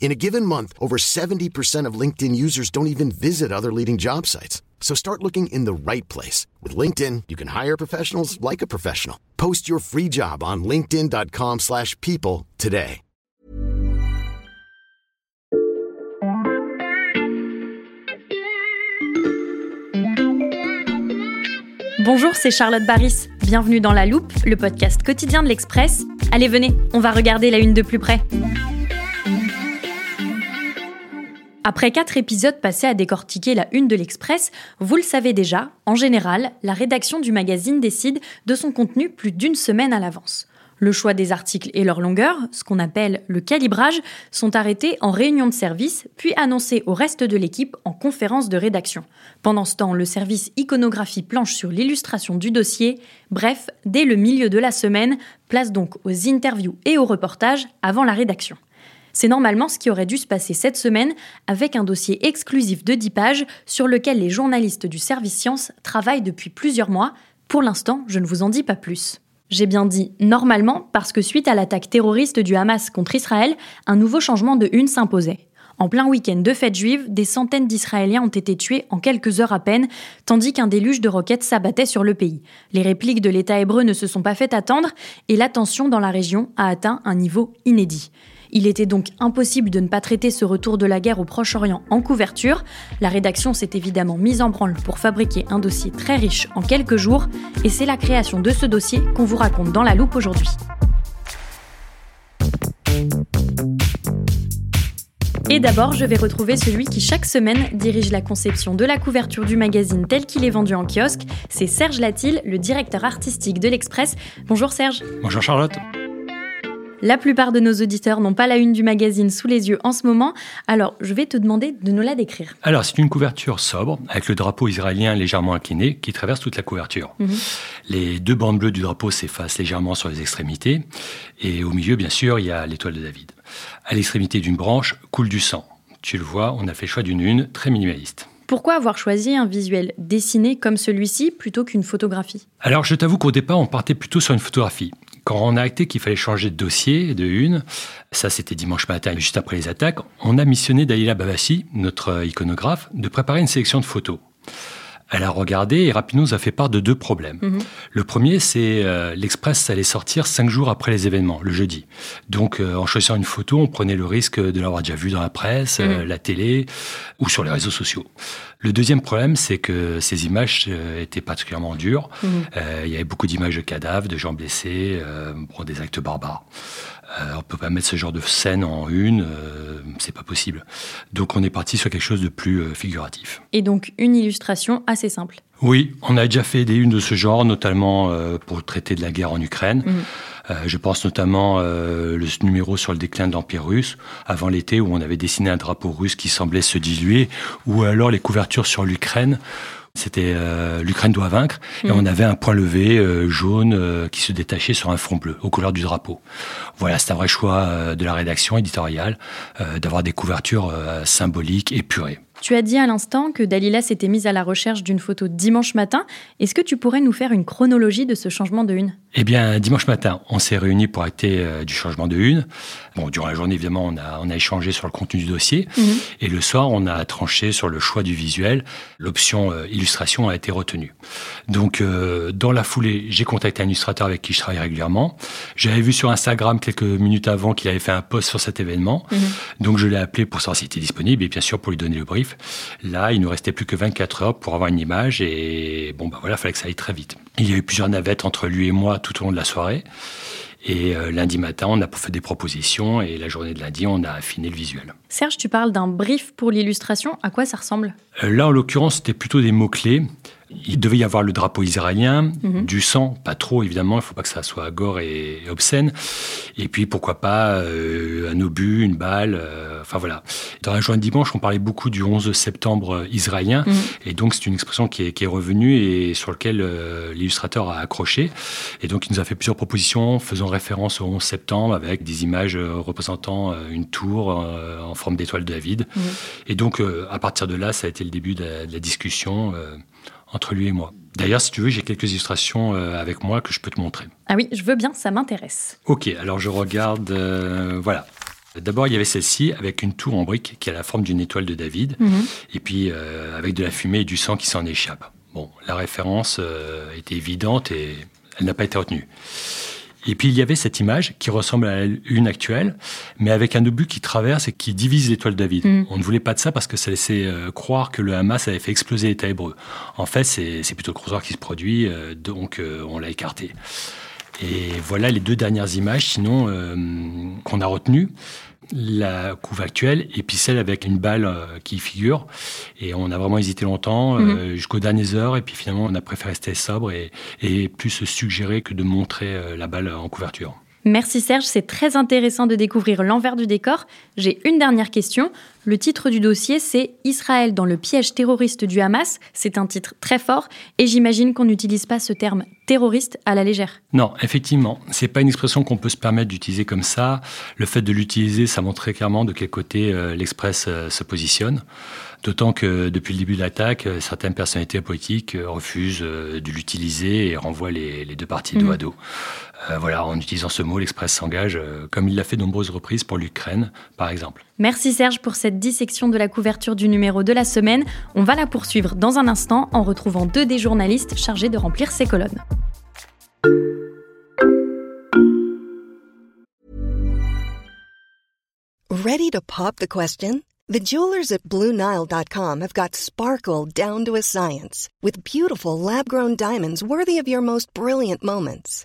In a given month, over 70% of LinkedIn users don't even visit other leading job sites. So start looking in the right place. With LinkedIn, you can hire professionals like a professional. Post your free job on linkedin.com slash people today. Bonjour, c'est Charlotte Baris. Bienvenue dans La Loupe, le podcast quotidien de l'Express. Allez, venez, on va regarder la une de plus près. Après quatre épisodes passés à décortiquer la une de l'Express, vous le savez déjà, en général, la rédaction du magazine décide de son contenu plus d'une semaine à l'avance. Le choix des articles et leur longueur, ce qu'on appelle le calibrage, sont arrêtés en réunion de service, puis annoncés au reste de l'équipe en conférence de rédaction. Pendant ce temps, le service iconographie planche sur l'illustration du dossier. Bref, dès le milieu de la semaine, place donc aux interviews et aux reportages avant la rédaction. C'est normalement ce qui aurait dû se passer cette semaine avec un dossier exclusif de 10 pages sur lequel les journalistes du service science travaillent depuis plusieurs mois. Pour l'instant, je ne vous en dis pas plus. J'ai bien dit normalement parce que suite à l'attaque terroriste du Hamas contre Israël, un nouveau changement de une s'imposait. En plein week-end de fête juive, des centaines d'Israéliens ont été tués en quelques heures à peine, tandis qu'un déluge de roquettes s'abattait sur le pays. Les répliques de l'État hébreu ne se sont pas fait attendre et la tension dans la région a atteint un niveau inédit. Il était donc impossible de ne pas traiter ce retour de la guerre au Proche-Orient en couverture. La rédaction s'est évidemment mise en branle pour fabriquer un dossier très riche en quelques jours, et c'est la création de ce dossier qu'on vous raconte dans la loupe aujourd'hui. Et d'abord, je vais retrouver celui qui chaque semaine dirige la conception de la couverture du magazine tel qu'il est vendu en kiosque. C'est Serge Latil, le directeur artistique de l'Express. Bonjour Serge. Bonjour Charlotte. La plupart de nos auditeurs n'ont pas la une du magazine sous les yeux en ce moment, alors je vais te demander de nous la décrire. Alors c'est une couverture sobre, avec le drapeau israélien légèrement incliné, qui traverse toute la couverture. Mhm. Les deux bandes bleues du drapeau s'effacent légèrement sur les extrémités, et au milieu, bien sûr, il y a l'étoile de David. À l'extrémité d'une branche coule du sang. Tu le vois, on a fait le choix d'une une très minimaliste. Pourquoi avoir choisi un visuel dessiné comme celui-ci plutôt qu'une photographie? Alors je t'avoue qu'au départ on partait plutôt sur une photographie. Quand on a acté qu'il fallait changer de dossier, de une, ça c'était dimanche matin, juste après les attaques, on a missionné Dalila Babassi, notre iconographe, de préparer une sélection de photos. Elle a regardé et nous a fait part de deux problèmes. Mhm. Le premier, c'est euh, l'Express allait sortir cinq jours après les événements, le jeudi. Donc, euh, en choisissant une photo, on prenait le risque de l'avoir déjà vue dans la presse, euh, mhm. la télé ou sur les réseaux sociaux. Le deuxième problème, c'est que ces images étaient particulièrement dures. Mhm. il y avait beaucoup d'images de cadavres, de gens blessés, pour des actes barbares. Euh, on peut pas mettre ce genre de scène en une, euh, c'est pas possible. Donc on est parti sur quelque chose de plus euh, figuratif. Et donc une illustration assez simple. Oui, on a déjà fait des unes de ce genre, notamment pour traiter de la guerre en Ukraine. Mhm. je pense notamment le numéro sur le déclin de l'Empire russe, avant l'été, où on avait dessiné un drapeau russe qui semblait se diluer, ou alors les couvertures sur l'Ukraine, c'était euh, l'Ukraine doit vaincre. Et on mm. avait un point levé euh, jaune euh, qui se détachait sur un front bleu, aux couleurs du drapeau. Voilà, c'est un vrai choix de la rédaction éditoriale d'avoir des couvertures symboliques et purées. Tu as dit à l'instant que Dalila s'était mise à la recherche d'une photo dimanche matin. Est-ce que tu pourrais nous faire une chronologie de ce changement de une? Eh bien, dimanche matin, on s'est réunis pour acter euh, du changement de une. Bon, durant la journée, évidemment, on a, on a échangé sur le contenu du dossier. Mhm. Et le soir, on a tranché sur le choix du visuel. L'option euh, illustration a été retenue. Donc, euh, dans la foulée, j'ai contacté un illustrateur avec qui je travaille régulièrement. J'avais vu sur Instagram quelques minutes avant qu'il avait fait un post sur cet événement. Mhm. Donc, je l'ai appelé pour savoir s'il était disponible et bien sûr pour lui donner le brief. Là, il nous restait plus que 24 heures pour avoir une image et bon, bah voilà, il fallait que ça aille très vite. Il y a eu plusieurs navettes entre lui et moi tout au long de la soirée. Et euh, lundi matin, on a fait des propositions et la journée de lundi, on a affiné le visuel. Serge, tu parles d'un brief pour l'illustration. À quoi ça ressemble? Euh, Là, en l'occurrence, c'était plutôt des mots-clés. Il devait y avoir le drapeau israélien, mhm. du sang, pas trop évidemment, il ne faut pas que ça soit gore et, obscène. Et puis pourquoi pas euh, un obus, une balle, enfin voilà. Dans la journée de dimanche, on parlait beaucoup du 11 septembre israélien, mhm. et donc c'est une expression qui est, revenue et sur laquelle euh, l'illustrateur a accroché. Et donc il nous a fait plusieurs propositions faisant référence au 11 septembre avec des images représentant une tour en forme d'étoile de David. Mhm. Et donc à partir de là, ça a été le début de la, de la discussion entre lui et moi. D'ailleurs, si tu veux, j'ai quelques illustrations euh, avec moi que je peux te montrer. Ah oui, je veux bien, ça m'intéresse. Ok, alors je regarde. Euh, voilà. D'abord, il y avait celle-ci avec une tour en brique qui a la forme d'une étoile de David, mhm. et puis euh, avec de la fumée et du sang qui s'en échappe. Bon, la référence était évidente et elle n'a pas été retenue. Et puis il y avait cette image qui ressemble à une actuelle, mais avec un obus qui traverse et qui divise l'étoile David. Mm. On ne voulait pas de ça parce que ça laissait euh, croire que le Hamas avait fait exploser l'État hébreu. En fait, c'est plutôt le croiseur qui se produit, euh, donc euh, on l'a écarté. Et voilà les deux dernières images, sinon, qu'on a retenues la couve actuelle et puis celle avec une balle euh, qui figure. Et on a vraiment hésité longtemps, euh, mhm. jusqu'aux dernières heures. Et puis finalement, on a préféré rester sobre et, et plus se suggérer que de montrer euh, la balle en couverture. Merci Serge, c'est très intéressant de découvrir l'envers du décor. J'ai une dernière question. Le titre du dossier, c'est Israël dans le piège terroriste du Hamas. C'est un titre très fort et j'imagine qu'on n'utilise pas ce terme terroriste à la légère. Non, effectivement, c'est pas une expression qu'on peut se permettre d'utiliser comme ça. Le fait de l'utiliser, ça montre très clairement de quel côté euh, l'Express euh, se positionne. D'autant que depuis le début de l'attaque, euh, certaines personnalités politiques refusent de l'utiliser et renvoient les, deux parties dos mmh. à dos. voilà, en utilisant ce mot, l'Express s'engage, comme il l'a fait de nombreuses reprises pour l'Ukraine, par exemple. Merci Serge pour cette dissection de la couverture du numéro de la semaine. On va la poursuivre dans un instant en retrouvant deux des journalistes chargés de remplir ces colonnes. Ready to pop the question? The jewelers at BlueNile.com have got sparkle down to a science with beautiful lab-grown diamonds worthy of your most brilliant moments.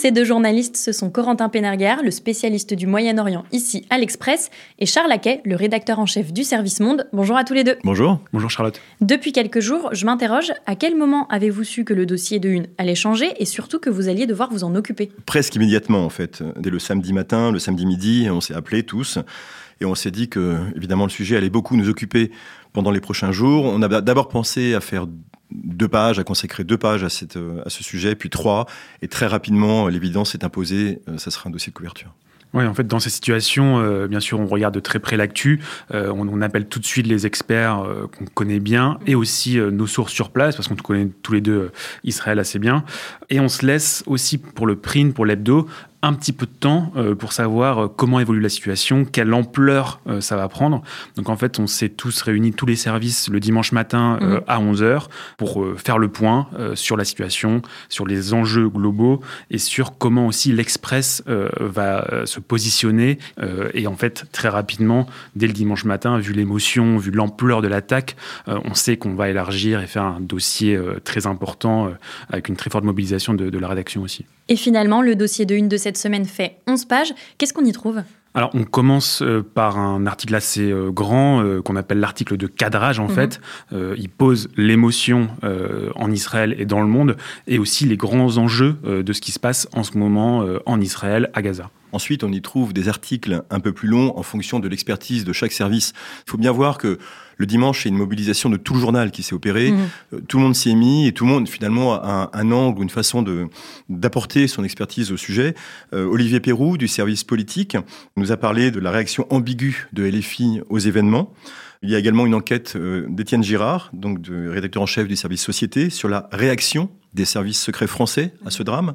Ces deux journalistes, ce sont Corentin Pénerguer, le spécialiste du Moyen-Orient ici à l'Express, et Charles Laquet, le rédacteur en chef du Service Monde. Bonjour à tous les deux. Bonjour. Bonjour Charlotte. Depuis quelques jours, je m'interroge, à quel moment avez-vous su que le dossier de une allait changer et surtout que vous alliez devoir vous en occuper? Presque immédiatement en fait. Dès le samedi matin, le samedi midi, on s'est appelés tous et on s'est dit que évidemment le sujet allait beaucoup nous occuper pendant les prochains jours. On a d'abord pensé à faire deux pages, à consacrer deux pages à, euh, à ce sujet, puis trois, et très rapidement, l'évidence s'est imposée, euh, ça sera un dossier de couverture. Oui, en fait, dans ces situations, euh, bien sûr, on regarde de très près l'actu, on, appelle tout de suite les experts qu'on connaît bien et aussi nos sources sur place, parce qu'on connaît tous les deux Israël assez bien. Et on se laisse aussi pour le print, pour l'hebdo, un petit peu de temps euh, pour savoir euh, comment évolue la situation, quelle ampleur euh, ça va prendre. Donc en fait, on s'est tous réunis, tous les services, le dimanche matin mhm. à 11h pour faire le point sur la situation, sur les enjeux globaux et sur comment aussi l'Express va se positionner. et en fait, très rapidement, dès le dimanche matin, vu l'émotion, vu l'ampleur de l'attaque, on sait qu'on va élargir et faire un dossier très important avec une très forte mobilisation de, de la rédaction aussi. Et finalement, le dossier de une de cette semaine fait 11 pages. Qu'est-ce qu'on y trouve? Alors, on commence euh, par un article assez euh, grand euh, qu'on appelle l'article de cadrage, en mhm. fait. il pose l'émotion en Israël et dans le monde et aussi les grands enjeux de ce qui se passe en ce moment en Israël, à Gaza. Ensuite, on y trouve des articles un peu plus longs en fonction de l'expertise de chaque service. Il faut bien voir que le dimanche, c'est une mobilisation de tout le journal qui s'est opérée. Mhm. Euh, tout le monde s'y est mis et tout le monde, finalement, a un, angle ou une façon de, d'apporter son expertise au sujet. Euh, Olivier Perrou, du service politique, nous a parlé de la réaction ambiguë de LFI aux événements. Il y a également une enquête euh, d'Étienne Girard, donc de rédacteur en chef du service Société, sur la réaction des services secrets français à ce drame.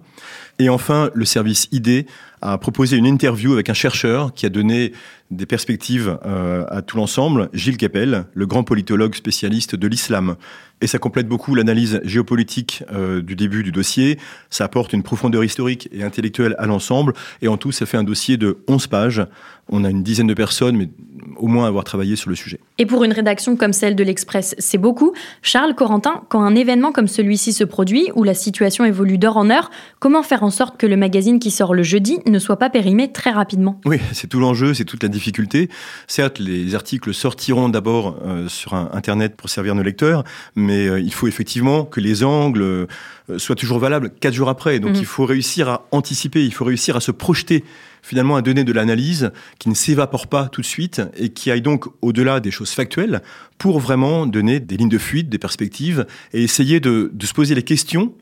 Et enfin, le service ID a proposé une interview avec un chercheur qui a donné des perspectives euh, à tout l'ensemble, Gilles Capel, le grand politologue spécialiste de l'islam. Et ça complète beaucoup l'analyse géopolitique euh, du début du dossier, ça apporte une profondeur historique et intellectuelle à l'ensemble, et en tout, ça fait un dossier de 11 pages. On a une dizaine de personnes, mais au moins avoir travaillé sur le sujet. Et pour une rédaction comme celle de l'Express, c'est beaucoup. Charles Corentin, quand un événement comme celui-ci se produit, où la situation évolue d'heure en heure, comment faire en sorte que le magazine qui sort le jeudi ne soit pas périmé très rapidement Oui, c'est tout l'enjeu, c'est toute la difficulté. Certes, les articles sortiront d'abord euh, sur Internet pour servir nos lecteurs, mais euh, il faut effectivement que les angles euh, soient toujours valables quatre jours après. Donc mhm. il faut réussir à anticiper, il faut réussir à se projeter finalement à donner de l'analyse qui ne s'évapore pas tout de suite et qui aille donc au-delà des choses factuelles pour vraiment donner des lignes de fuite, des perspectives et essayer de, de se poser les questions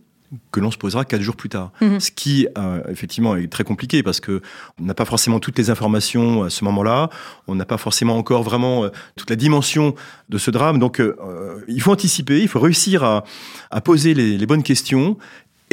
que l'on se posera quatre jours plus tard. Mhm. Ce qui, euh, effectivement, est très compliqué parce que on n'a pas forcément toutes les informations à ce moment-là. On n'a pas forcément encore vraiment euh, toute la dimension de ce drame. Donc, euh, il faut anticiper, il faut réussir à, à poser les, les bonnes questions,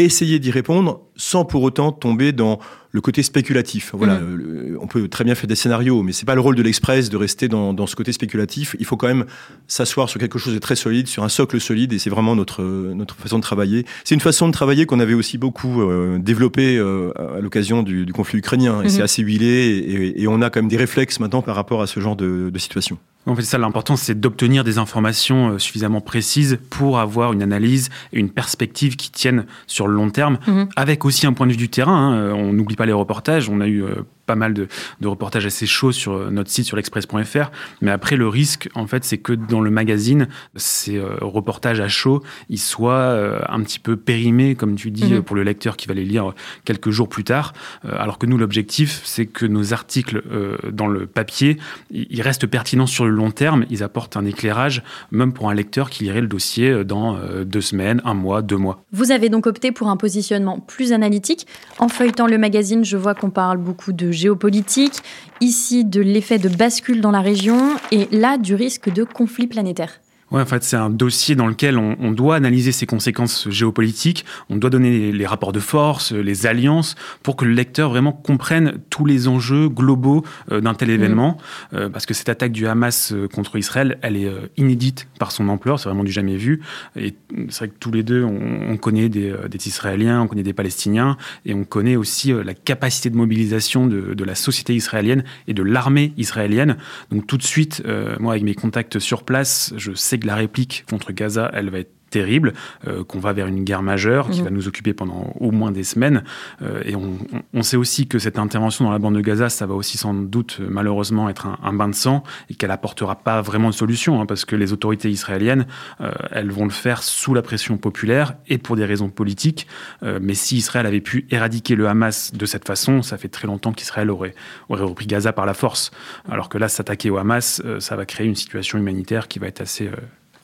essayer d'y répondre sans pour autant tomber dans le côté spéculatif. Voilà, mm. on peut très bien faire des scénarios, mais c'est pas le rôle de l'Express de rester dans, dans, ce côté spéculatif. Il faut quand même s'asseoir sur quelque chose de très solide, sur un socle solide, et c'est vraiment notre notre façon de travailler. C'est une façon de travailler qu'on avait aussi beaucoup euh, développée euh, à l'occasion du, du, conflit ukrainien, et mm-hmm. c'est assez huilé, et, et, on a quand même des réflexes maintenant par rapport à ce genre de, de situation. En fait, ça, l'important, c'est d'obtenir des informations euh, suffisamment précises pour avoir une analyse et une perspective qui tiennent sur le long terme, mm-hmm. avec aussi un point de vue du terrain. Hein. On n'oublie pas les reportages. On a eu euh, pas mal de, reportages assez chauds sur euh, notre site sur l'express.fr. Mais après, le risque, en fait, c'est que dans le magazine, ces euh, reportages à chaud, ils soient un petit peu périmés, comme tu dis, mhm. pour le lecteur qui va les lire quelques jours plus tard. alors que nous, l'objectif, c'est que nos articles dans le papier, ils restent pertinents sur le long terme. Ils apportent un éclairage, même pour un lecteur qui lirait le dossier dans deux semaines, un mois, deux mois. Vous avez donc opté pour un positionnement plus analytique. En feuilletant le magazine, je vois qu'on parle beaucoup de géopolitique, ici de l'effet de bascule dans la région et là du risque de conflit planétaire. Ouais, en fait, c'est un dossier dans lequel on, doit analyser ses conséquences géopolitiques, on doit donner les, rapports de force, les alliances, pour que le lecteur vraiment comprenne tous les enjeux globaux euh, d'un tel mmh. événement. Euh, parce que cette attaque du Hamas euh, contre Israël, elle est inédite par son ampleur, c'est vraiment du jamais vu. Et c'est vrai que tous les deux, on, connaît des, Israéliens, on connaît des Palestiniens, et on connaît aussi la capacité de mobilisation de, de, la société israélienne et de l'armée israélienne. Donc tout de suite, moi, avec mes contacts sur place, je sais la réplique contre Gaza, elle va être terrible, euh, qu'on va vers une guerre majeure qui mhm. va nous occuper pendant au moins des semaines. Euh, et on, sait aussi que cette intervention dans la bande de Gaza, ça va aussi sans doute malheureusement être un, bain de sang et qu'elle apportera pas vraiment de solution, hein, parce que les autorités israéliennes, euh, elles vont le faire sous la pression populaire et pour des raisons politiques. mais si Israël avait pu éradiquer le Hamas de cette façon, ça fait très longtemps qu'Israël aurait, aurait repris Gaza par la force. Alors que là, s'attaquer au Hamas, ça va créer une situation humanitaire qui va être assez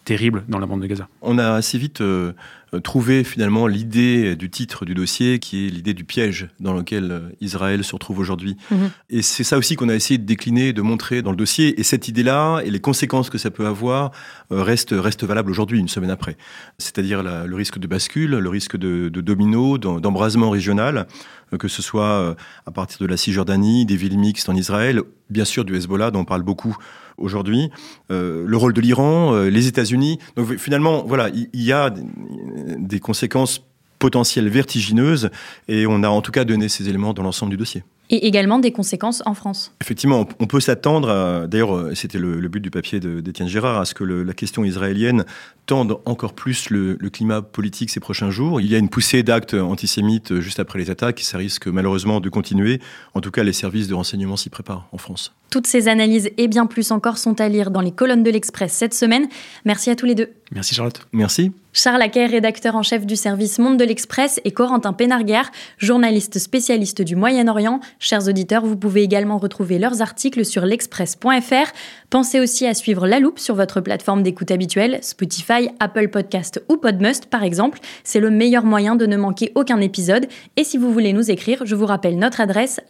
terrible dans la bande de Gaza. On a assez vite euh, trouvé finalement l'idée du titre du dossier, qui est l'idée du piège dans lequel euh, Israël se retrouve aujourd'hui. Mhm. Et c'est ça aussi qu'on a essayé de décliner, de montrer dans le dossier. Et cette idée-là et les conséquences que ça peut avoir euh, restent, restent valables aujourd'hui, une semaine après. C'est-à-dire le risque de bascule, le risque de, de domino, d'embrasement régional, que ce soit à partir de la Cisjordanie, des villes mixtes en Israël, bien sûr du Hezbollah dont on parle beaucoup aujourd'hui, euh, le rôle de l'Iran, euh, les États-Unis. Donc finalement, voilà, il y, a des conséquences potentielles vertigineuses et on a en tout cas donné ces éléments dans l'ensemble du dossier et également des conséquences en France. Effectivement, on peut s'attendre, d'ailleurs euh, c'était le, but du papier d'Étienne Gérard, à ce que la question israélienne tende encore plus le, climat politique ces prochains jours. Il y a une poussée d'actes antisémites juste après les attaques, et ça risque malheureusement de continuer. En tout cas, les services de renseignement s'y préparent en France. Toutes ces analyses et bien plus encore sont à lire dans les colonnes de l'Express cette semaine. Merci à tous les deux. Merci Charlotte. Merci. Charles Laquet, rédacteur en chef du service Monde de l'Express, et Corentin Pénarguer, journaliste spécialiste du Moyen-Orient. Chers auditeurs, vous pouvez également retrouver leurs articles sur l'express.fr. Pensez aussi à suivre La Loupe sur votre plateforme d'écoute habituelle, Spotify, Apple Podcast ou Podmust par exemple. C'est le meilleur moyen de ne manquer aucun épisode. Et si vous voulez nous écrire, je vous rappelle notre adresse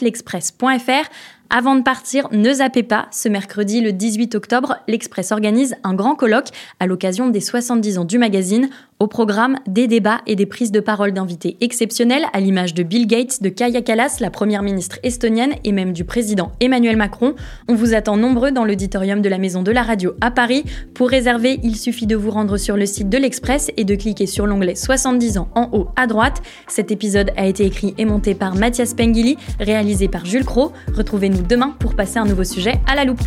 l'express.fr. Avant de partir, ne zappez pas, ce mercredi le 18 octobre, l'Express organise un grand colloque à l'occasion des 70 ans du magazine. Au programme, des débats et des prises de parole d'invités exceptionnels, à l'image de Bill Gates, de Kaya Kallas, la première ministre estonienne, et même du président Emmanuel Macron. On vous attend dans l'auditorium de la Maison de la Radio à Paris. Pour réserver, il suffit de vous rendre sur le site de l'Express et de cliquer sur l'onglet 70 ans en haut à droite. Cet épisode a été écrit et monté par Mathias Pengili, réalisé par Jules Cro. Retrouvez-nous demain pour passer un nouveau sujet à la loupe.